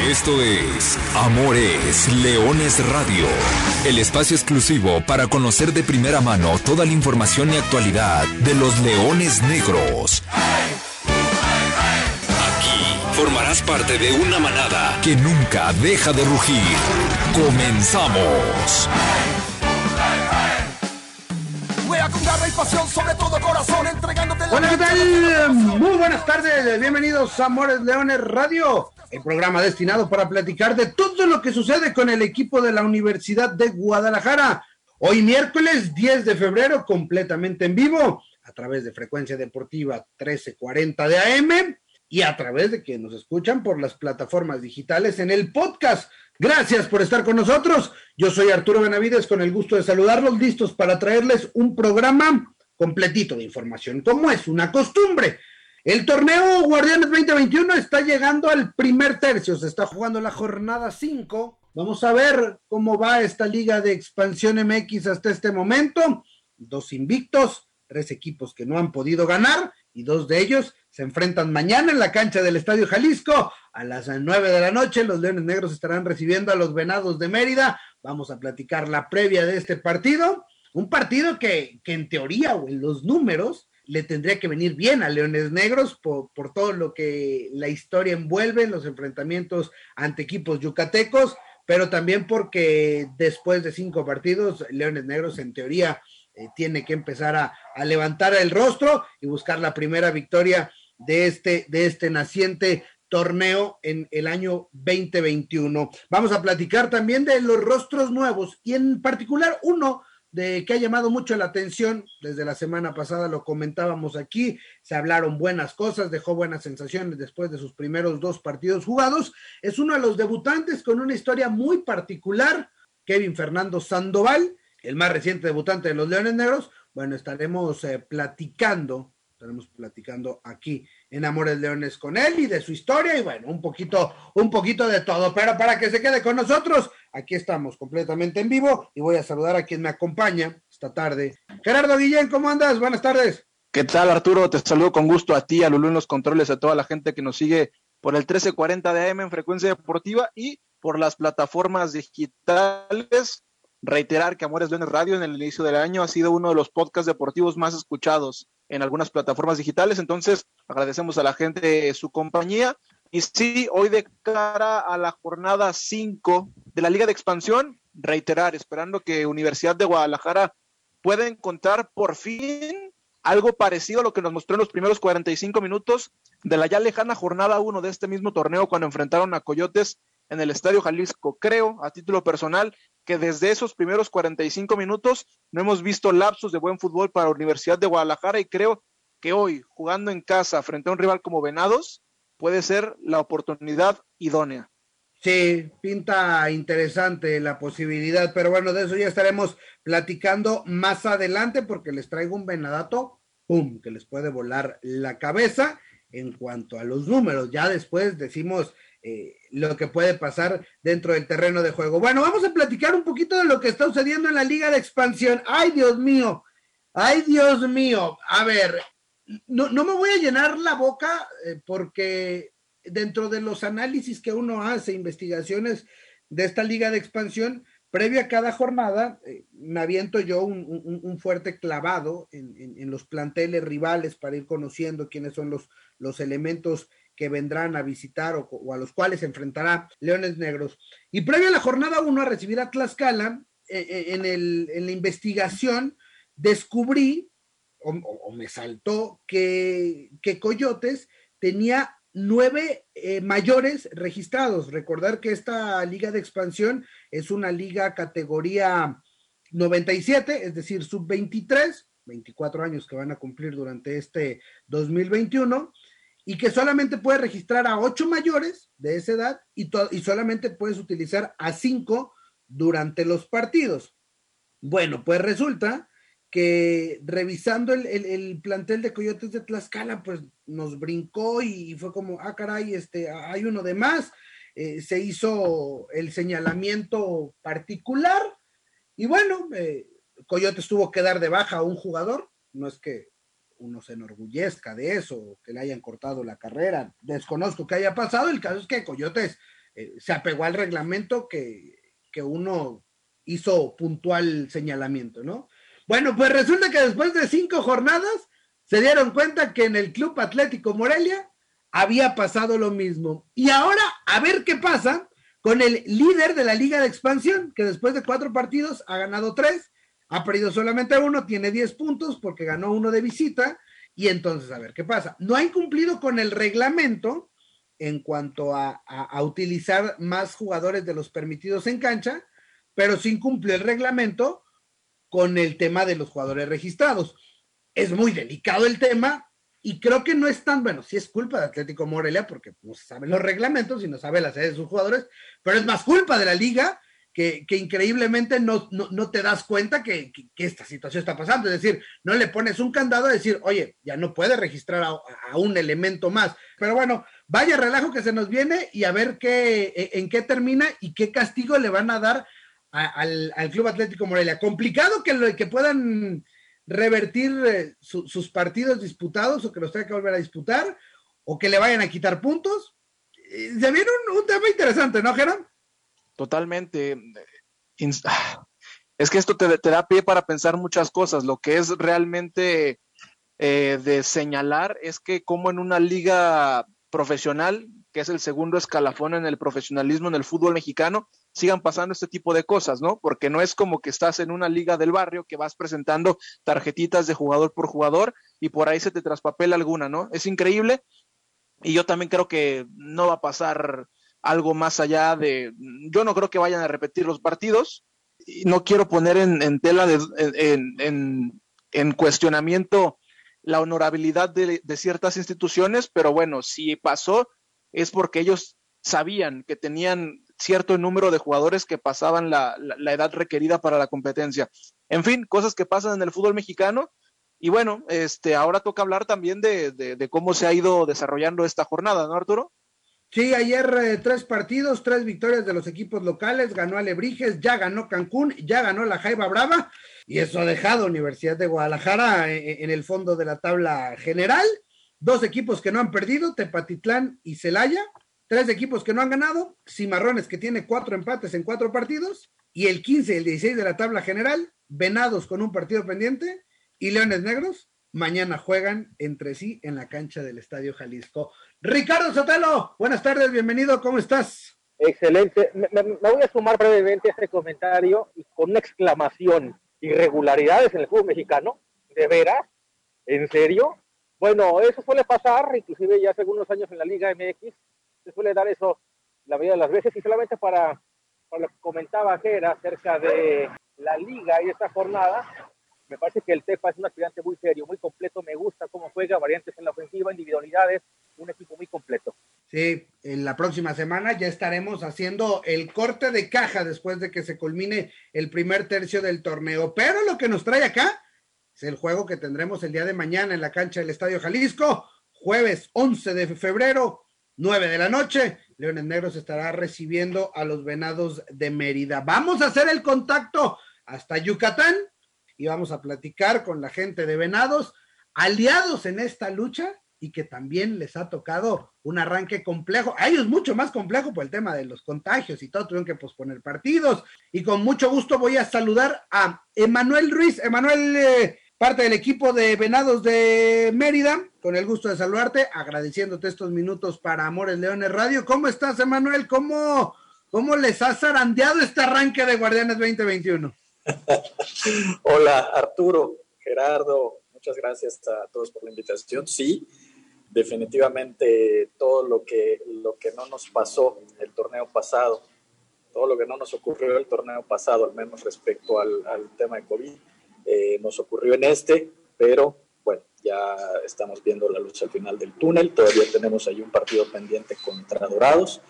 Esto es Amores Leones Radio, el espacio exclusivo para conocer de primera mano toda la información y actualidad de los leones negros. Aquí formarás parte de una manada que nunca deja de rugir. Comenzamos. sobre todo corazón, entregándote Hola, ¿qué tal? Muy buenas tardes, bienvenidos a Amores Leones Radio, el programa destinado para platicar de todo lo que sucede con el equipo de la Universidad de Guadalajara. Hoy miércoles 10 de febrero, completamente en vivo, a través de Frecuencia Deportiva 1340 de AM y a través de que nos escuchan por las plataformas digitales en el podcast Gracias por estar con nosotros. Yo soy Arturo Benavides con el gusto de saludarlos, listos para traerles un programa completito de información, como es una costumbre. El torneo Guardianes 2021 está llegando al primer tercio, se está jugando la jornada 5. Vamos a ver cómo va esta liga de expansión MX hasta este momento. Dos invictos, tres equipos que no han podido ganar y dos de ellos se enfrentan mañana en la cancha del Estadio Jalisco a las nueve de la noche. Los Leones Negros estarán recibiendo a los Venados de Mérida. Vamos a platicar la previa de este partido. Un partido que, que en teoría o en los números le tendría que venir bien a Leones Negros por, por todo lo que la historia envuelve, los enfrentamientos ante equipos yucatecos, pero también porque después de cinco partidos, Leones Negros en teoría eh, tiene que empezar a, a, levantar el rostro y buscar la primera victoria de este, de este naciente torneo en el año 2021. Vamos a platicar también de los rostros nuevos y en particular uno de que ha llamado mucho la atención. Desde la semana pasada, lo comentábamos aquí, se hablaron buenas cosas, dejó buenas sensaciones después de sus primeros dos partidos jugados, es uno de los debutantes con una historia muy particular, Kevin Fernando Sandoval, el más reciente debutante de los Leones Negros, bueno, estaremos eh, platicando, estaremos platicando aquí en Amores Leones con él y de su historia y bueno, un poquito, un poquito de todo, pero para que se quede con nosotros, aquí estamos completamente en vivo y voy a saludar a quien me acompaña esta tarde. Gerardo Guillén, ¿cómo andas? Buenas tardes. ¿Qué tal, Arturo? Te saludo con gusto a ti, a Lulú en los controles, a toda la gente que nos sigue por el 1340 de AM en frecuencia deportiva y por las plataformas digitales. Reiterar que Amores Leones Radio en el inicio del año ha sido uno de los podcasts deportivos más escuchados en algunas plataformas digitales. Entonces, agradecemos a la gente su compañía. Y sí, hoy de cara a la jornada 5 de la Liga de Expansión, reiterar, esperando que Universidad de Guadalajara pueda encontrar por fin algo parecido a lo que nos mostró en los primeros 45 minutos de la ya lejana jornada 1 de este mismo torneo cuando enfrentaron a Coyotes en el Estadio Jalisco. Creo, a título personal, que desde esos primeros 45 minutos no hemos visto lapsos de buen fútbol para Universidad de Guadalajara y creo que hoy, jugando en casa frente a un rival como Venados, puede ser la oportunidad idónea. Sí, pinta interesante la posibilidad, pero bueno, de eso ya estaremos platicando más adelante porque les traigo un venadato, ¡pum!, que les puede volar la cabeza en cuanto a los números. Ya después decimos eh, lo que puede pasar dentro del terreno de juego. Bueno, vamos a platicar un poquito de lo que está sucediendo en la liga de expansión. Ay, Dios mío, ay, Dios mío. A ver, no, no me voy a llenar la boca eh, porque dentro de los análisis que uno hace, investigaciones de esta liga de expansión, previo a cada jornada, eh, me aviento yo un, un, fuerte clavado en, en, los planteles rivales para ir conociendo quiénes son los, los elementos que vendrán a visitar o, a los cuales enfrentará Leones Negros. Y previo a la jornada 1 a recibir a Tlaxcala, eh, en, el, en, la investigación descubrí o, me saltó que, que, Coyotes tenía nueve eh, mayores registrados. Recordar que esta liga de expansión es una liga categoría 97, es decir, sub 23, 24 años que van a cumplir durante este 2021 y que solamente puedes registrar a ocho mayores de esa edad y, y solamente puedes utilizar a cinco durante los partidos. Bueno, pues resulta que revisando el, el, el, plantel de Coyotes de Tlaxcala, pues nos brincó y fue como, ah, caray, este, hay uno de más. Eh, se hizo el señalamiento particular y bueno, eh, Coyotes tuvo que dar de baja a un jugador, no es que uno se enorgullezca de eso, que le hayan cortado la carrera. Desconozco que haya pasado. El caso es que Coyotes eh, se apegó al reglamento que, que uno hizo puntual señalamiento, ¿no? Bueno, pues resulta que después de cinco jornadas se dieron cuenta que en el Club Atlético Morelia había pasado lo mismo. Y ahora, a ver qué pasa con el líder de la Liga de Expansión, que después de cuatro partidos ha ganado tres, ha perdido solamente uno, tiene diez puntos porque ganó uno de visita. Y entonces, a ver qué pasa. No ha incumplido con el reglamento en cuanto a, utilizar más jugadores de los permitidos en cancha, pero sí cumplió el reglamento con el tema de los jugadores registrados. Es muy delicado el tema y creo que no es tan, bueno, sí es culpa de Atlético Morelia porque no se saben los reglamentos y no sabe la sede de sus jugadores, pero es más culpa de la liga que, increíblemente no, no, te das cuenta que, esta situación está pasando. Es decir, no le pones un candado a decir, oye, ya no puede registrar a, un elemento más. Pero bueno, vaya relajo que se nos viene y a ver qué, e, en qué termina y qué castigo le van a dar al, Club Atlético Morelia. Complicado que, que puedan revertir eh, sus partidos disputados o que los tenga que volver a disputar o que le vayan a quitar puntos. Se viene un, tema interesante, ¿no, Gerard? Totalmente. Es que esto te, da pie para pensar muchas cosas. Lo que es realmente eh, de señalar es que como en una liga profesional, que es el segundo escalafón en el profesionalismo en el fútbol mexicano, sigan pasando este tipo de cosas, ¿no? Porque no es como que estás en una liga del barrio que vas presentando tarjetitas de jugador por jugador y por ahí se te traspapela alguna, ¿no? Es increíble y yo también creo que no va a pasar algo más allá de, yo no creo que vayan a repetir los partidos y no quiero poner en, tela de, en, en, cuestionamiento la honorabilidad de, de ciertas instituciones, pero bueno, si pasó es porque ellos sabían que tenían cierto número de jugadores que pasaban la, edad requerida para la competencia. En fin, cosas que pasan en el fútbol mexicano. Y bueno, este, ahora toca hablar también de, cómo se ha ido desarrollando esta jornada, ¿no, Arturo? Sí, ayer eh, tres partidos, tres victorias de los equipos locales, ganó Alebrijes, ya ganó Cancún, ya ganó la Jaiba Brava, y eso ha dejado Universidad de Guadalajara en, eh, en el fondo de la tabla general. Dos equipos que no han perdido, Tepatitlán y Celaya, tres equipos que no han ganado, Cimarrones que tiene cuatro empates en cuatro partidos, y el 15 y el 16 de la tabla general, Venados con un partido pendiente, y Leones Negros mañana juegan entre sí en la cancha del Estadio Jalisco. Ricardo Sotelo, buenas tardes, bienvenido, ¿cómo estás? Excelente. Me, voy a sumar brevemente a este comentario y con una exclamación. Irregularidades en el fútbol mexicano, ¿de veras? ¿En serio? Bueno, eso suele pasar, inclusive ya hace algunos años en la Liga MX, se suele dar eso la mayoría de las veces. Y solamente para, para lo que comentaba Jera acerca de la liga y esta jornada, me parece que el Tepa es un aspirante muy serio, muy completo. Me gusta cómo juega, variantes en la ofensiva, individualidades, un equipo muy completo. Sí, en la próxima semana ya estaremos haciendo el corte de caja después de que se culmine el primer tercio del torneo. Pero lo que nos trae acá es el juego que tendremos el día de mañana en la cancha del Estadio Jalisco, jueves 11 de febrero, 9 de la noche. Leones Negros estará recibiendo a los Venados de Mérida. Vamos a hacer el contacto hasta Yucatán y vamos a platicar con la gente de Venados, aliados en esta lucha y que también les ha tocado un arranque complejo. A ellos mucho más complejo por el tema de los contagios y todo, tuvieron que posponer partidos. Y con mucho gusto voy a saludar a Emanuel Ruiz. Emanuel, eh, parte del equipo de Venados de Mérida. Con el gusto de saludarte, agradeciéndote estos minutos para Amores Leones Radio. ¿Cómo estás, Emanuel? ¿Cómo, cómo les ha zarandeado este arranque de Guardianes 2021? Hola, Arturo, Gerardo, muchas gracias a todos por la invitación. Sí, definitivamente todo lo que, lo que no nos pasó el torneo pasado, todo lo que no nos ocurrió el torneo pasado, al menos respecto al, al tema de COVID, eh, nos ocurrió en este, pero bueno, ya estamos viendo la luz al final del túnel, todavía tenemos ahí un partido pendiente contra Dorados.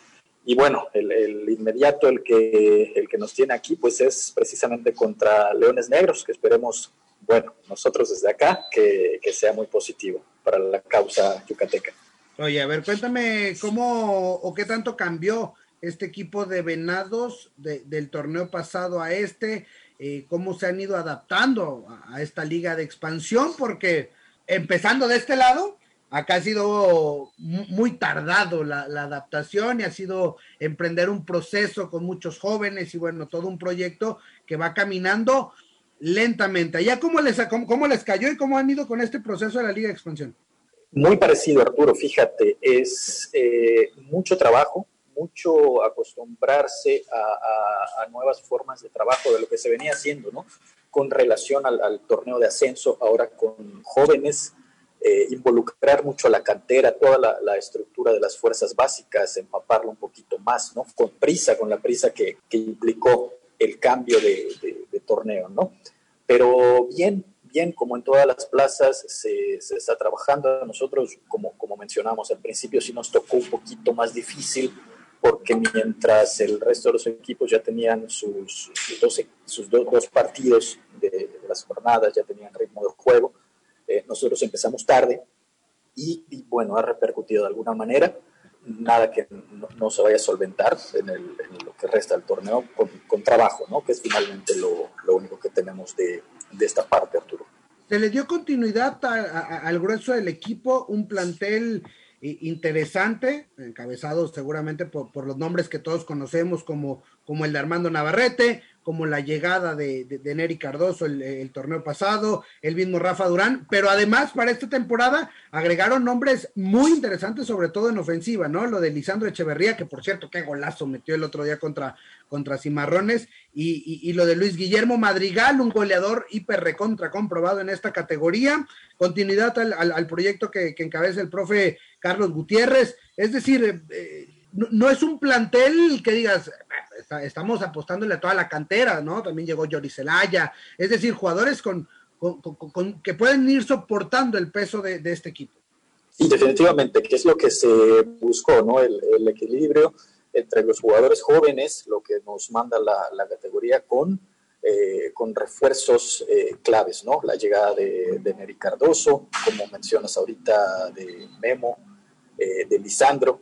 Y bueno, el, inmediato, el que, el que nos tiene aquí, pues es precisamente contra Leones Negros, que esperemos, bueno, nosotros desde acá, que, que sea muy positivo para la causa yucateca. Oye, a ver, cuéntame cómo o qué tanto cambió este equipo de Venados del torneo pasado a este. Eh, cómo se han ido adaptando a, esta liga de expansión, porque empezando de este lado, acá ha sido muy tardado la, adaptación y ha sido emprender un proceso con muchos jóvenes y bueno, todo un proyecto que va caminando lentamente. ¿Ya cómo les, cómo, les cayó y cómo han ido con este proceso de la Liga de Expansión? Muy parecido, Arturo, fíjate, es eh, mucho trabajo, mucho acostumbrarse a, nuevas formas de trabajo de lo que se venía haciendo, ¿no? Con relación al, torneo de ascenso, ahora con jóvenes, eh, involucrar mucho a la cantera, toda la, estructura de las fuerzas básicas, empaparlo un poquito más, ¿no? Con prisa, con la prisa que, implicó el cambio de, de torneo, ¿no? Pero bien, bien, como en todas las plazas, se, se, está trabajando. Nosotros, como, como mencionamos al principio, sí nos tocó un poquito más difícil porque mientras el resto de los equipos ya tenían sus, sus dos, partidos de, las jornadas, ya tenían ritmo de juego, eh, nosotros empezamos tarde y, bueno, ha repercutido de alguna manera. Nada que no, se vaya a solventar en, lo que resta del torneo con, trabajo, ¿no? que es finalmente lo, lo único que tenemos de, de, esta parte, Arturo. Se le dio continuidad al grueso del equipo, un plantel interesante, encabezado seguramente por, los nombres que todos conocemos, como, como el de Armando Navarrete, como la llegada de, Neri Cardoso el, torneo pasado, el mismo Rafa Durán, pero además para esta temporada agregaron nombres muy interesantes, sobre todo en ofensiva, ¿no? Lo de Lisandro Echeverría, que por cierto, qué golazo metió el otro día contra, contra Cimarrones, y, y, lo de Luis Guillermo Madrigal, un goleador hiper recontra comprobado en esta categoría, continuidad al, proyecto que, encabeza el profe Carlos Gutiérrez, es decir, eh, no, es un plantel que digas, estamos apostándole a toda la cantera, ¿no? También llegó Yori Celaya, es decir, jugadores con, que pueden ir soportando el peso de, este equipo. Sí, definitivamente, que es lo que se buscó, ¿no? El, equilibrio entre los jugadores jóvenes, lo que nos manda la, categoría con, eh, con refuerzos eh, claves, ¿no? La llegada de, de Neri Cardoso, como mencionas ahorita, de Memo, eh, de Lisandro,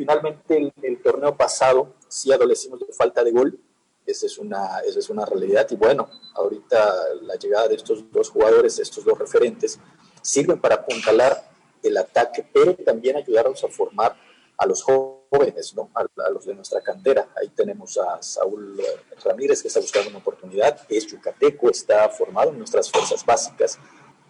finalmente el, torneo pasado sí adolecimos de falta de gol, esa es, una, esa es una realidad y bueno, ahorita la llegada de estos dos jugadores, estos dos referentes, sirven para apuntalar el ataque, pero también ayudarnos a formar a los jóvenes, ¿no? a, los de nuestra cantera. Ahí tenemos a Saúl Ramírez que está buscando una oportunidad, es yucateco, está formado en nuestras fuerzas básicas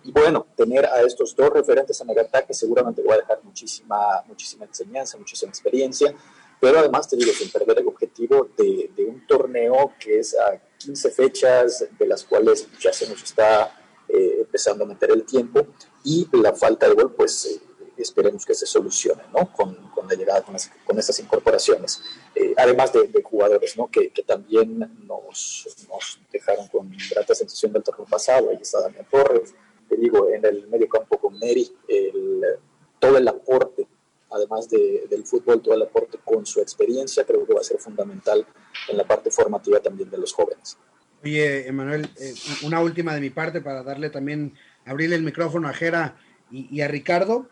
y bueno, tener a estos dos referentes en el ataque seguramente va a dejar muchísima, muchísima enseñanza, muchísima experiencia, pero además te digo, sin perder el objetivo de, de un torneo que es a 15 fechas, de las cuales ya se nos está eh, empezando a meter el tiempo, y la falta de gol, pues eh, esperemos que se solucione, ¿no? Con, con la llegada, con, con estas incorporaciones. Eh, además de, de, jugadores, ¿no? Que, que también nos, nos, dejaron con grata sensación del torneo pasado. Ahí está Damián Torres, te digo, en el medio campo con Neri, todo el aporte, además del fútbol, todo el aporte con su experiencia, creo que va a ser fundamental en la parte formativa también de los jóvenes. Oye, Emanuel, eh, una última de mi parte para darle también, abrirle el micrófono a Jera y a Ricardo.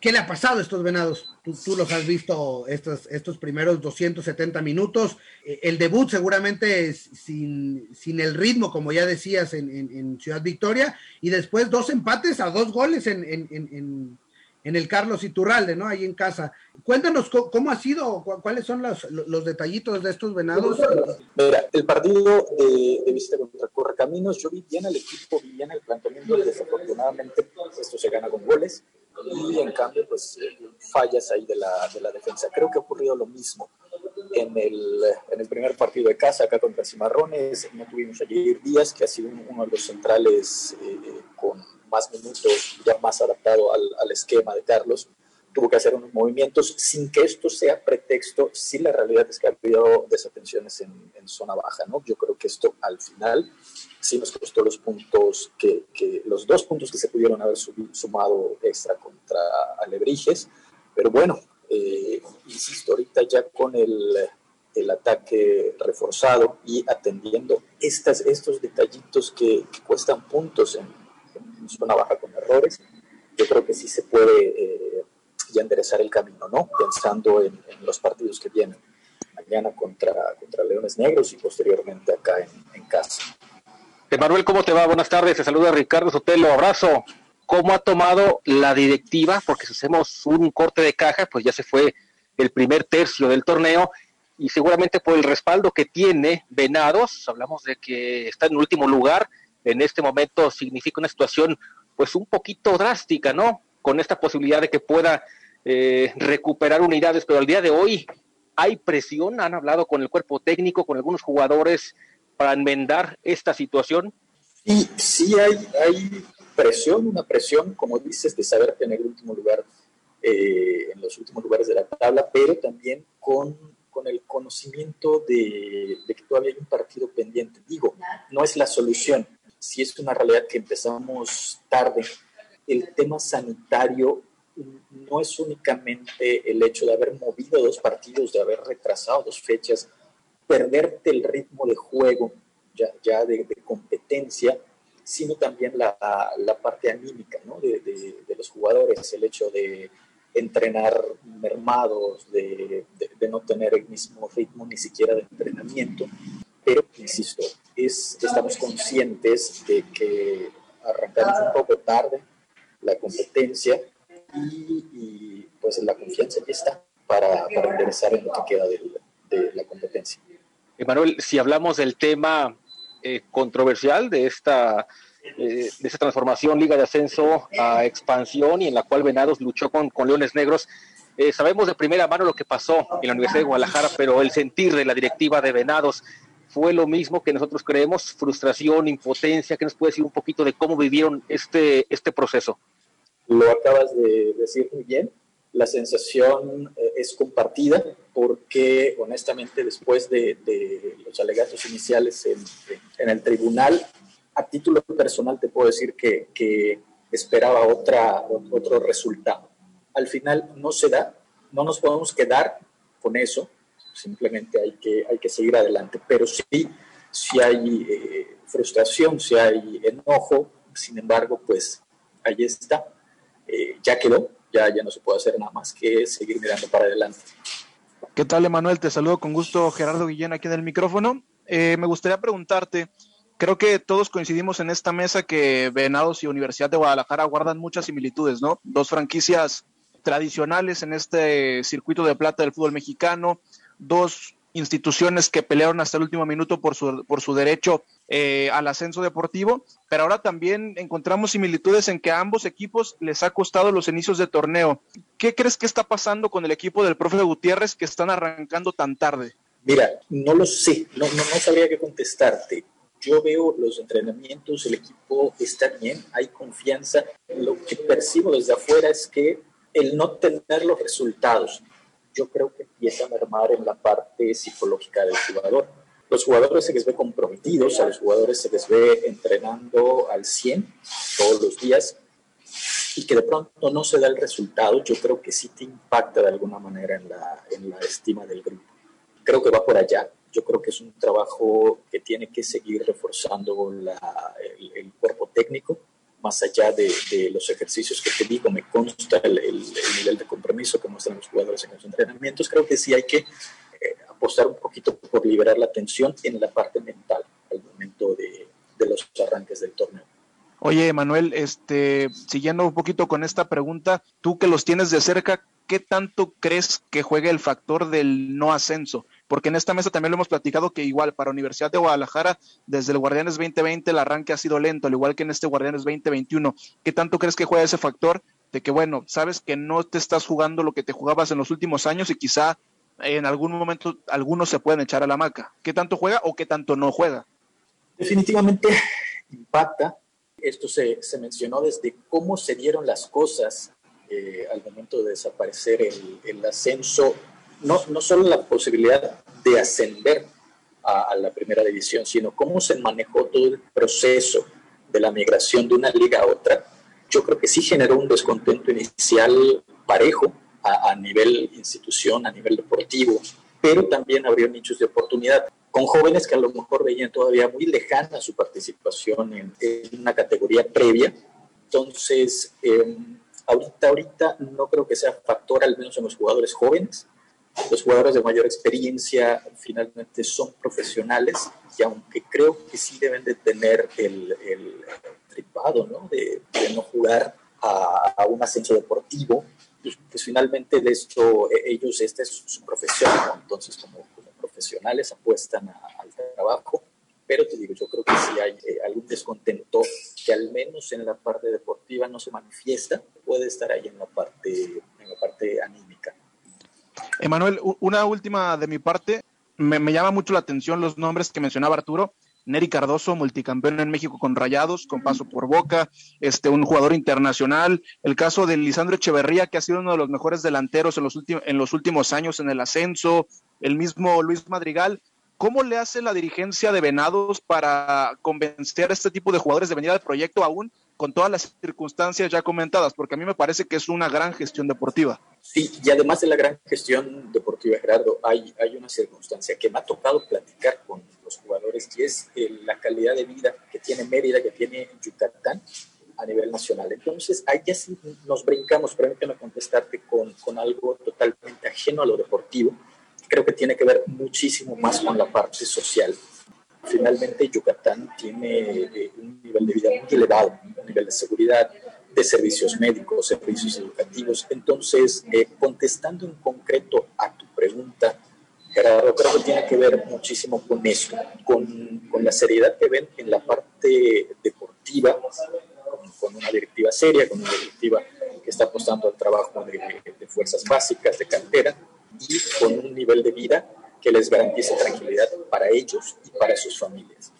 ¿Qué, le ha pasado a estos venados? Tú, los has visto estos, estos primeros 270 minutos. Eh, el debut seguramente sin, sin el ritmo, como ya decías, en, Ciudad Victoria. Y después dos empates a dos goles en, en, el Carlos Iturralde, ¿no? Ahí en casa. Cuéntanos cómo, ha sido, cuáles son los, los, detallitos de estos venados. El partido de, de visita contra Correcaminos, yo vi bien al equipo, vi bien el planteamiento. Desafortunadamente, esto se gana con goles y en cambio pues eh, fallas ahí de la, de la defensa. Creo que ha ocurrido lo mismo en el, en el primer partido de casa acá contra Cimarrones, no tuvimos ayer Díaz, que ha sido uno de los centrales eh, con más minutos, ya más adaptado al, al esquema de Carlos, tuvo que hacer unos movimientos sin que esto sea pretexto, si la realidad es que ha habido desatenciones en, en, zona baja, ¿no? Yo creo que esto al final sí nos costó los puntos, que, que los dos puntos que se pudieron haber sumado extra contra Alebrijes, pero bueno, eh, insisto, ahorita ya con el, el, ataque reforzado y atendiendo estas, estos detallitos que, cuestan puntos en, en, zona baja con errores, yo creo que sí se puede... Eh, y enderezar el camino, ¿no? Pensando en, los partidos que vienen mañana contra, contra Leones Negros y posteriormente acá en, casa. Emanuel, ¿cómo te va? Buenas tardes, te saluda Ricardo Sotelo, abrazo. cómo ha tomado la directiva, porque si hacemos un corte de caja, pues ya se fue el primer tercio del torneo y seguramente por el respaldo que tiene Venados, hablamos de que está en último lugar, en este momento significa una situación pues un poquito drástica, ¿no? Con esta posibilidad de que pueda eh, recuperar unidades, pero al día de hoy hay presión, han hablado con el cuerpo técnico, con algunos jugadores para enmendar esta situación. Sí, sí hay, hay presión, una presión, como dices, de saber tener el último lugar eh, en los últimos lugares de la tabla, pero también con, con el conocimiento de, de, que todavía hay un partido pendiente. Digo, no es la solución, si es una realidad que empezamos tarde. El tema sanitario no es únicamente el hecho de haber movido dos partidos, de haber retrasado dos fechas, perderte el ritmo de juego ya, de, competencia, sino también la, parte anímica de, los jugadores, el hecho de entrenar mermados, de, no tener el mismo ritmo ni siquiera de entrenamiento. Pero, insisto, es, estamos conscientes de que arrancamos un poco tarde la competencia y, y pues la confianza ya está para, para ingresar en lo que queda de, de la competencia. Emanuel, si hablamos del tema eh, controversial de esta, eh, de esta transformación Liga de Ascenso a expansión y en la cual Venados luchó con, con Leones Negros, eh, sabemos de primera mano lo que pasó en la Universidad de Guadalajara, pero el sentir de la directiva de Venados fue lo mismo que nosotros creemos, frustración, impotencia, ¿qué nos puede decir un poquito de cómo vivieron este, este proceso? Lo acabas de decir muy bien, la sensación eh, es compartida porque honestamente después de, los alegatos iniciales en, el tribunal, a título personal te puedo decir que, esperaba otra, otro resultado. Al final no se da, no nos podemos quedar con eso, simplemente hay que, hay que seguir adelante, pero sí, si hay eh, frustración, si hay enojo, sin embargo, pues ahí está, eh, ya quedó, ya, ya no se puede hacer nada más que seguir mirando para adelante. ¿Qué tal, Emanuel? Te saludo con gusto, Gerardo Guillén, aquí en el micrófono. Eh, me gustaría preguntarte, creo que todos coincidimos en esta mesa que Venados y Universidad de Guadalajara guardan muchas similitudes, ¿no? Dos franquicias tradicionales en este circuito de plata del fútbol mexicano, dos instituciones que pelearon hasta el último minuto por su, por su derecho eh, al ascenso deportivo, pero ahora también encontramos similitudes en que a ambos equipos les ha costado los inicios de torneo. ¿Qué crees que está pasando con el equipo del profe Gutiérrez que están arrancando tan tarde? Mira, no lo sé, no, no, sabría qué contestarte. Yo veo los entrenamientos, el equipo está bien, hay confianza. Lo que percibo desde afuera es que el no tener los resultados, yo creo que empieza a mermar en la parte psicológica del jugador. Los jugadores se les ve comprometidos, a los jugadores se les ve entrenando al 100 todos los días y que de pronto no se da el resultado, yo creo que sí te impacta de alguna manera en la, en la estima del grupo. Creo que va por allá. Yo creo que es un trabajo que tiene que seguir reforzando la, el, el cuerpo técnico, más allá de, de, los ejercicios que te digo, me consta el, el, el, nivel de compromiso que muestran los jugadores en los entrenamientos, creo que sí hay que apostar un poquito por liberar la tensión en la parte mental al momento de, de los arranques del torneo. Oye, Manuel, este, siguiendo un poquito con esta pregunta, tú que los tienes de cerca, ¿qué tanto crees que juegue el factor del no ascenso? Porque en esta mesa también lo hemos platicado que igual para Universidad de Guadalajara, desde el Guardianes 2020 el arranque ha sido lento, al igual que en este Guardianes 2021. ¿Qué tanto crees que juega ese factor de que, bueno, sabes que no te estás jugando lo que te jugabas en los últimos años y quizá en algún momento algunos se pueden echar a la maca? ¿Qué tanto juega o qué tanto no juega? Definitivamente impacta. Esto se, se mencionó desde cómo se dieron las cosas eh, al momento de desaparecer el, el ascenso, no, no, solo la posibilidad de ascender a, a, la primera división, sino cómo se manejó todo el proceso de la migración de una liga a otra, yo creo que sí generó un descontento inicial parejo a, a nivel institución, a nivel deportivo, pero también abrió nichos de oportunidad con jóvenes que a lo mejor veían todavía muy lejana su participación en, en una categoría previa. Entonces, eh, ahorita, ahorita no creo que sea factor, al menos en los jugadores jóvenes, los jugadores de mayor experiencia finalmente son profesionales y aunque creo que sí deben de tener el, el tripado, ¿no? De, no jugar a, un ascenso deportivo, pues, pues, finalmente de esto e, ellos, esta es su profesión, entonces como, profesionales apuestan al trabajo, pero te digo, yo creo que si hay eh, algún descontento que al menos en la parte deportiva no se manifiesta, puede estar ahí en la parte, en la parte anímica. Emanuel, una última de mi parte. Me, llama mucho la atención los nombres que mencionaba Arturo. Neri Cardoso, multicampeón en México con Rayados, con paso por Boca, este, un jugador internacional. El caso de Lisandro Echeverría, que ha sido uno de los mejores delanteros en los, en los últimos años en el ascenso. El mismo Luis Madrigal. ¿Cómo le hace la dirigencia de Venados para convencer a este tipo de jugadores de venir al proyecto aún con todas las circunstancias ya comentadas? Porque a mí me parece que es una gran gestión deportiva. Sí, y además de la gran gestión deportiva, Gerardo, hay, hay una circunstancia que me ha tocado platicar con los jugadores y es eh, la calidad de vida que tiene Mérida, que tiene Yucatán a nivel nacional. Entonces, ahí ya sí nos brincamos, permíteme contestarte con, con algo totalmente ajeno a lo deportivo creo que tiene que ver muchísimo más con la parte social. Finalmente, Yucatán tiene eh, un nivel de vida muy elevado, nivel de seguridad, de servicios médicos, servicios educativos. Entonces, eh, contestando en concreto a tu pregunta, Gerardo, creo que tiene que ver muchísimo con eso, con, con la seriedad que ven en la parte deportiva, con, una directiva seria, con una directiva que está apostando al trabajo de, de fuerzas básicas, de cantera, y con un nivel de vida que les garantice tranquilidad para ellos y para sus familias.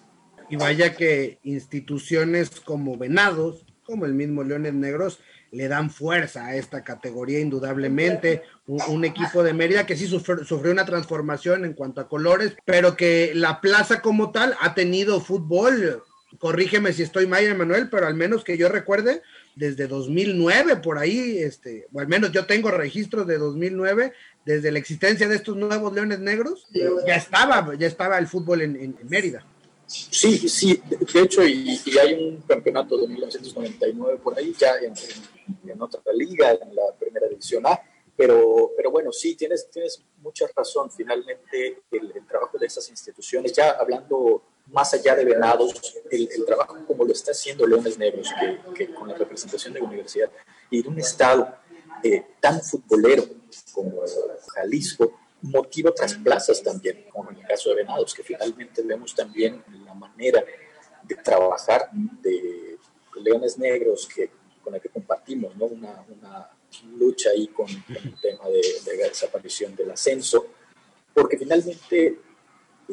Y vaya que instituciones como Venados, como el mismo Leones Negros, le dan fuerza a esta categoría indudablemente. Un, equipo de Mérida que sí sufrió, sufrió, una transformación en cuanto a colores, pero que la plaza como tal ha tenido fútbol. Corrígeme si estoy mal, Emanuel, pero al menos que yo recuerde, desde 2009 por ahí, este, o al menos yo tengo registros de 2009, desde la existencia de estos nuevos Leones Negros, ya estaba, ya estaba el fútbol en, Mérida. Sí, sí, de hecho, y, hay un campeonato de 1999 por ahí, ya en, otra liga, en la primera división A, pero, pero bueno, sí, tienes, tienes mucha razón. Finalmente, el, trabajo de esas instituciones, ya hablando más allá de Venados, el, trabajo como lo está haciendo Leones Negros, que, con la representación de la universidad y de un estado eh, tan futbolero, como Jalisco, motiva otras plazas también, como en el caso de Venados, que finalmente vemos también la manera de trabajar de Leones Negros que, con la que compartimos ¿no? una, lucha ahí con, el tema de, la desaparición del ascenso, porque finalmente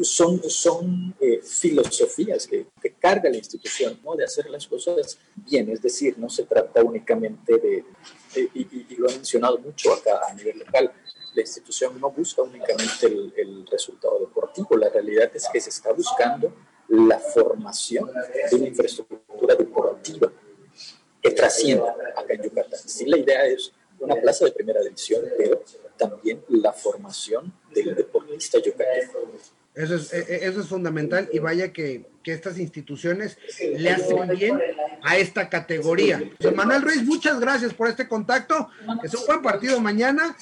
son, son eh, filosofías que, que, carga la institución, ¿no? de hacer las cosas bien, es decir, no se trata únicamente de, y, lo he mencionado mucho acá a nivel local, la institución no busca únicamente el, el, resultado deportivo, la realidad es que se está buscando la formación de una infraestructura deportiva que trascienda acá en Yucatán. Sí, la idea es una plaza de primera división, pero también la formación del deportista yucateco. Eso es, e, e, eso es fundamental y vaya que, estas instituciones le hacen bien a esta categoría. Manuel Ruiz, muchas gracias por este contacto. Es un buen partido mañana.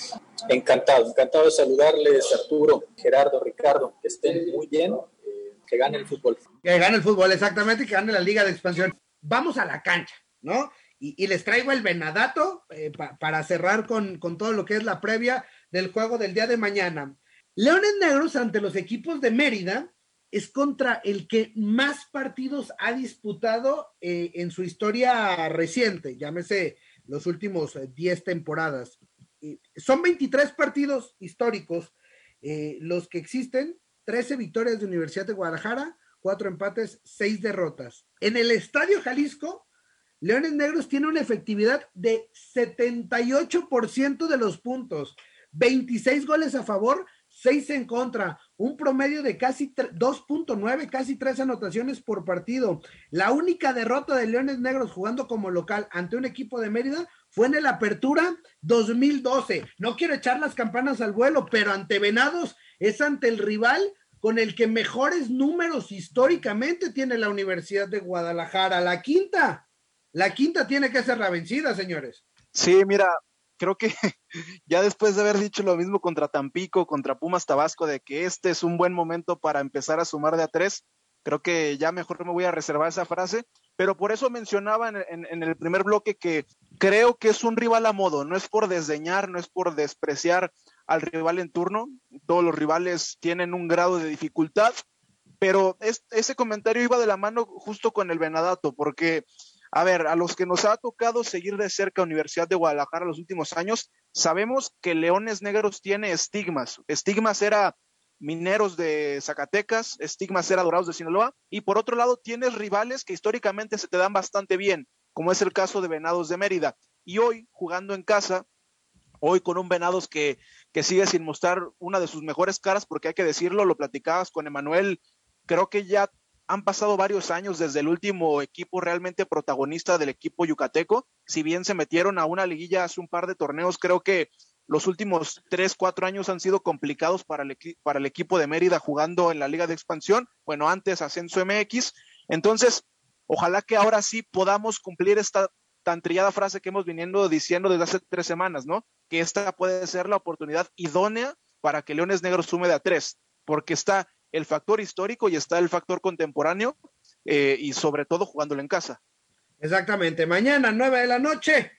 Encantado, encantado de saludarles, Arturo, Gerardo, Ricardo, que estén muy bien, eh, que gane el fútbol. Que gane el fútbol, exactamente, que gane la Liga de Expansión. Vamos a la cancha, ¿no? Y, les traigo el venadato eh, para cerrar con, con todo lo que es la previa del juego del día de mañana. Leones Negros ante los equipos de Mérida es contra el que más partidos ha disputado eh, en su historia reciente, llámese los últimos 10 eh, temporadas. son 23 partidos históricos eh, los que existen, 13 victorias de Universidad de Guadalajara, 4 empates, 6 derrotas. En el Estadio Jalisco, Leones Negros tiene una efectividad de 78% de los puntos, 26 goles a favor, 6 en contra, un promedio de casi 2.9, casi 3 anotaciones por partido. La única derrota de Leones Negros jugando como local ante un equipo de Mérida fue en el Apertura 2012. No quiero echar las campanas al vuelo, pero ante Venados es ante el rival con el que mejores números históricamente tiene la Universidad de Guadalajara. La quinta, la quinta tiene que ser la vencida, señores. Sí, mira, creo que ya después de haber dicho lo mismo contra Tampico, contra Pumas Tabasco, de que este es un buen momento para empezar a sumar de a tres, creo que ya mejor me voy a reservar esa frase, pero por eso mencionaba en, el primer bloque que creo que es un rival a modo, no es por desdeñar, no es por despreciar al rival en turno, todos los rivales tienen un grado de dificultad, pero ese comentario iba de la mano justo con el Venadato, porque a ver, a los que nos ha tocado seguir de cerca Universidad de Guadalajara los últimos años, sabemos que Leones Negros tiene estigmas. Estigmas era Mineros de Zacatecas, Estigmas era Dorados de Sinaloa, y por otro lado tienes rivales que históricamente se te dan bastante bien, como es el caso de Venados de Mérida. Y hoy, jugando en casa, hoy con un Venados que, que sigue sin mostrar una de sus mejores caras, porque hay que decirlo, lo platicabas con Emanuel, creo que ya han pasado varios años desde el último equipo realmente protagonista del equipo yucateco. Si bien se metieron a una liguilla hace un par de torneos, creo que los últimos tres, cuatro años han sido complicados para el, equipo de Mérida jugando en la Liga de Expansión. Bueno, antes Ascenso MX. Entonces, ojalá que ahora sí podamos cumplir esta tan trillada frase que hemos viniendo diciendo desde hace tres semanas, ¿no? Que esta puede ser la oportunidad idónea para que Leones Negros sume de a tres, porque está el factor histórico y está el factor contemporáneo eh, y sobre todo jugándolo en casa. Exactamente. Mañana, nueve de la noche,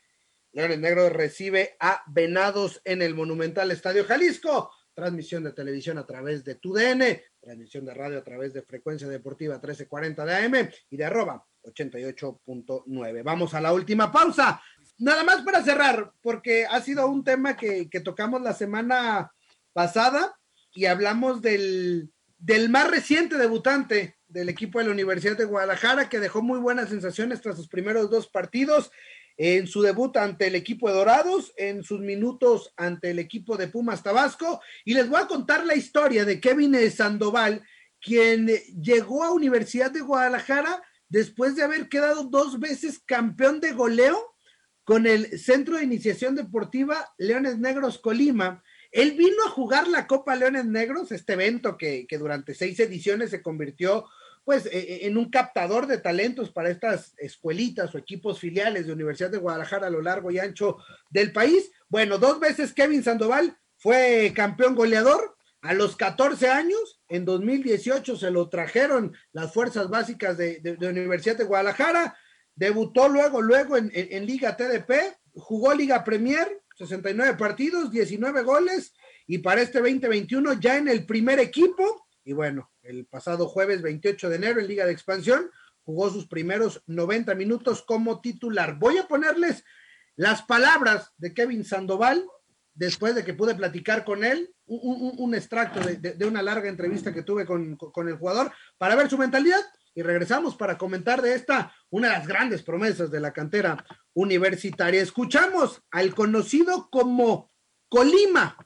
Leones Negro recibe a Venados en el Monumental Estadio Jalisco. Transmisión de televisión a través de TUDN, transmisión de radio a través de Frecuencia Deportiva 1340 de AM y de arroba 88.9. Vamos a la última pausa. Nada más para cerrar, porque ha sido un tema que tocamos la semana pasada y hablamos del, del más reciente debutante del equipo de la Universidad de Guadalajara, que dejó muy buenas sensaciones tras sus primeros dos partidos, en su debut ante el equipo de Dorados, en sus minutos ante el equipo de Pumas Tabasco, y les voy a contar la historia de Kevin Sandoval, quien llegó a Universidad de Guadalajara después de haber quedado dos veces campeón de goleo con el Centro de Iniciación Deportiva Leones Negros Colima, él vino a jugar la Copa Leones Negros, este evento que, durante seis ediciones se convirtió pues e, e, en un captador de talentos para estas escuelitas o equipos filiales de Universidad de Guadalajara a lo largo y ancho del país. Bueno, dos veces Kevin Sandoval fue campeón goleador. A los 14 años, en 2018 se lo trajeron las fuerzas básicas de, Universidad de Guadalajara. Debutó luego, luego en Liga TDP, jugó Liga Premier, 69 partidos, 19 goles y para este 2021 ya en el primer equipo. Y bueno, el pasado jueves 28 de enero en Liga de Expansión jugó sus primeros 90 minutos como titular. Voy a ponerles las palabras de Kevin Sandoval después de que pude platicar con él, un, extracto de, una larga entrevista que tuve con, con el jugador para ver su mentalidad y regresamos para comentar de esta, una de las grandes promesas de la cantera universitaria. Escuchamos al conocido como Colima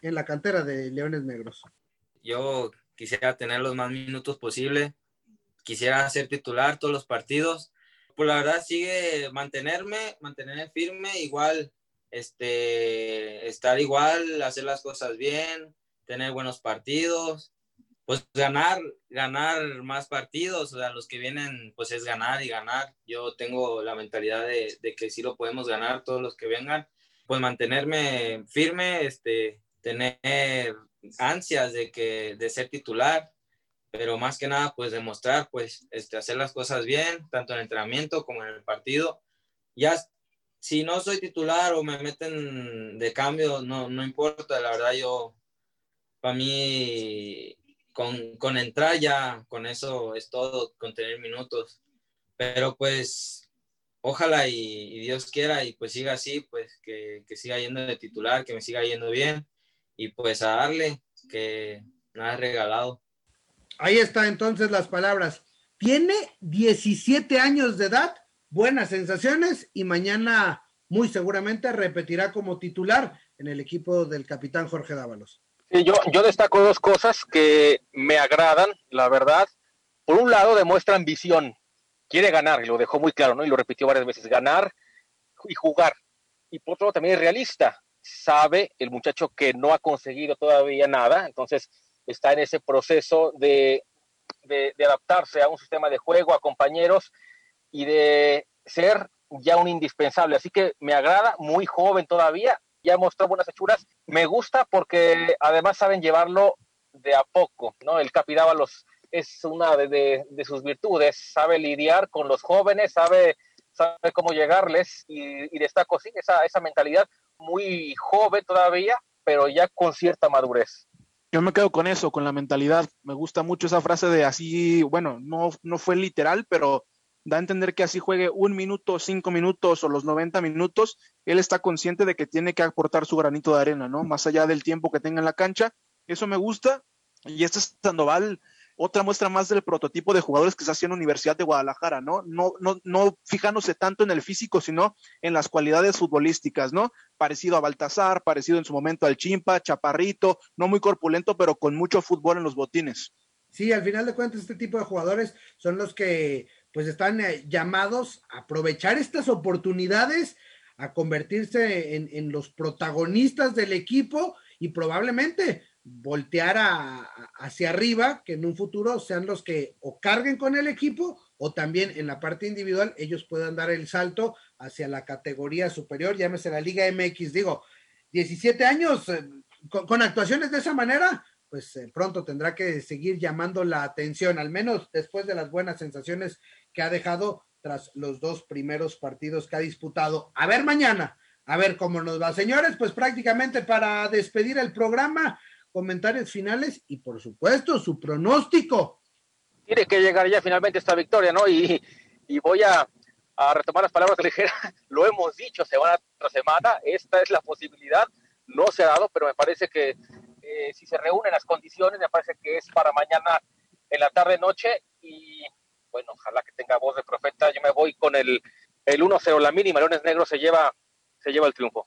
en la cantera de Leones Negros. Yo quisiera tener los más minutos posible, quisiera ser titular todos los partidos. Pues la verdad sigue mantenerme, mantenerme firme, igual este estar igual, hacer las cosas bien, tener buenos partidos, pues ganar, ganar más partidos, o sea, los que vienen, pues es ganar y ganar. Yo tengo la mentalidad de, que sí lo podemos ganar todos los que vengan, pues mantenerme firme, este, tener ansias de que, de ser titular, pero más que nada, pues demostrar, pues, este, hacer las cosas bien, tanto en el entrenamiento como en el partido. Ya, si no soy titular o me meten de cambio, no, no importa, la verdad yo, para mí con, con entrar ya, con eso es todo, con tener minutos. Pero pues ojalá y, Dios quiera y pues siga así, pues que, que, siga yendo de titular, que me siga yendo bien y pues a darle, que nada es regalado. Ahí está entonces las palabras. Tiene 17 años de edad, buenas sensaciones y mañana muy seguramente repetirá como titular en el equipo del capitán Jorge Dávalos yo, yo destaco dos cosas que me agradan, la verdad. Por un lado, demuestra ambición. Quiere ganar, y lo dejó muy claro, ¿no? Y lo repitió varias veces, ganar y jugar. Y por otro lado, también es realista. Sabe el muchacho que no ha conseguido todavía nada, entonces está en ese proceso de, de adaptarse a un sistema de juego, a compañeros y de ser ya un indispensable. Así que me agrada, muy joven todavía, ya mostró buenas hechuras. Me gusta porque además saben llevarlo de a poco, ¿no? El Capidávalos es una de, sus virtudes, sabe lidiar con los jóvenes, sabe, sabe cómo llegarles y, destaco, sí, esa, esa mentalidad muy joven todavía, pero ya con cierta madurez. Yo me quedo con eso, con la mentalidad. Me gusta mucho esa frase de así, bueno, no, no fue literal, pero da a entender que así juegue un minuto, cinco minutos o los 90 minutos, él está consciente de que tiene que aportar su granito de arena, ¿no? Más allá del tiempo que tenga en la cancha. Eso me gusta. Y este Sandoval, otra muestra más del prototipo de jugadores que se hacía en la Universidad de Guadalajara, ¿no? No, no, no fijándose tanto en el físico, sino en las cualidades futbolísticas, ¿no? Parecido a Baltasar, parecido en su momento al Chimpa, chaparrito, no muy corpulento, pero con mucho fútbol en los botines. Sí, al final de cuentas, este tipo de jugadores son los que pues están eh, llamados a aprovechar estas oportunidades, a convertirse en, los protagonistas del equipo y probablemente voltear hacia arriba, que en un futuro sean los que o carguen con el equipo o también en la parte individual ellos puedan dar el salto hacia la categoría superior, llámese la Liga MX. Digo, 17 años eh, con, actuaciones de esa manera, pues eh, pronto tendrá que seguir llamando la atención, al menos después de las buenas sensaciones que ha dejado tras los dos primeros partidos que ha disputado. A ver mañana, a ver cómo nos va. Señores, pues prácticamente para despedir el programa, comentarios finales y por supuesto su pronóstico. Tiene que llegar ya finalmente esta victoria, ¿no? Y, voy a, retomar las palabras que dijera, lo hemos dicho semana tras semana, esta es la posibilidad, no se ha dado, pero me parece que eh, si se reúnen las condiciones, me parece que es para mañana en la tarde noche y bueno, ojalá que tenga voz de profeta. Yo me voy con el, el 1-0, la mínima. Leones Negros se lleva, se lleva el triunfo.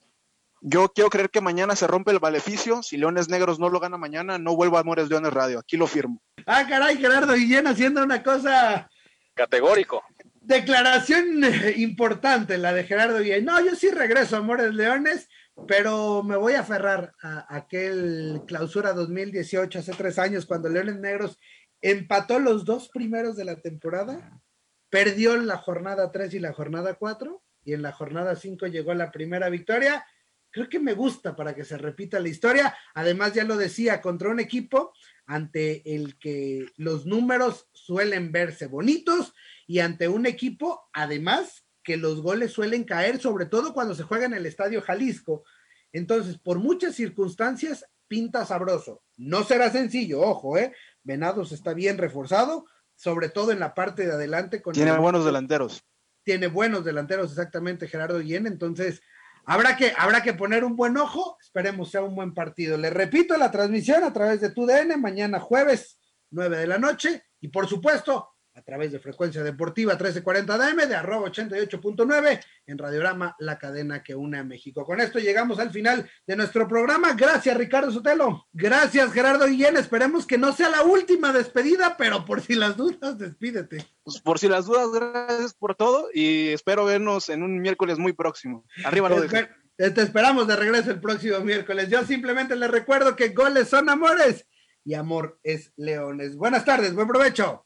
Yo quiero creer que mañana se rompe el maleficio. Si Leones Negros no lo gana mañana, no vuelvo a Amores Leones Radio. Aquí lo firmo. Ah, caray, Gerardo Guillén haciendo una cosa. Categórico. Declaración eh, importante la de Gerardo Guillén. No, yo sí regreso a Amores Leones, pero me voy a aferrar a aquel clausura 2018, hace tres años, cuando Leones Negros empató los dos primeros de la temporada, perdió la jornada 3 y la jornada 4, y en la jornada 5 llegó la primera victoria. Creo que me gusta para que se repita la historia. Además, ya lo decía, contra un equipo ante el que los números suelen verse bonitos y ante un equipo, además, que los goles suelen caer, sobre todo cuando se juega en el Estadio Jalisco. Entonces, por muchas circunstancias, pinta sabroso. No será sencillo, ojo, ¿eh? Venados está bien reforzado, sobre todo en la parte de adelante. Con tiene buenos delanteros. Tiene buenos delanteros, exactamente, Gerardo Guillén. Entonces, habrá que, habrá que poner un buen ojo. Esperemos sea un buen partido. Le repito la transmisión a través de TUDN, mañana jueves, 9 de la noche. Y por supuesto, a través de Frecuencia Deportiva 1340 DM, de arroba 88.9, en Radiorama, la cadena que une a México. Con esto llegamos al final de nuestro programa. Gracias, Ricardo Sotelo. Gracias, Gerardo Guillén. Esperemos que no sea la última despedida, pero por si las dudas, despídete. Pues por si las dudas, gracias por todo y espero vernos en un miércoles muy próximo. Arriba lo te, te esperamos de regreso el próximo miércoles. Yo simplemente les recuerdo que goles son amores y amor es leones. Buenas tardes, buen provecho.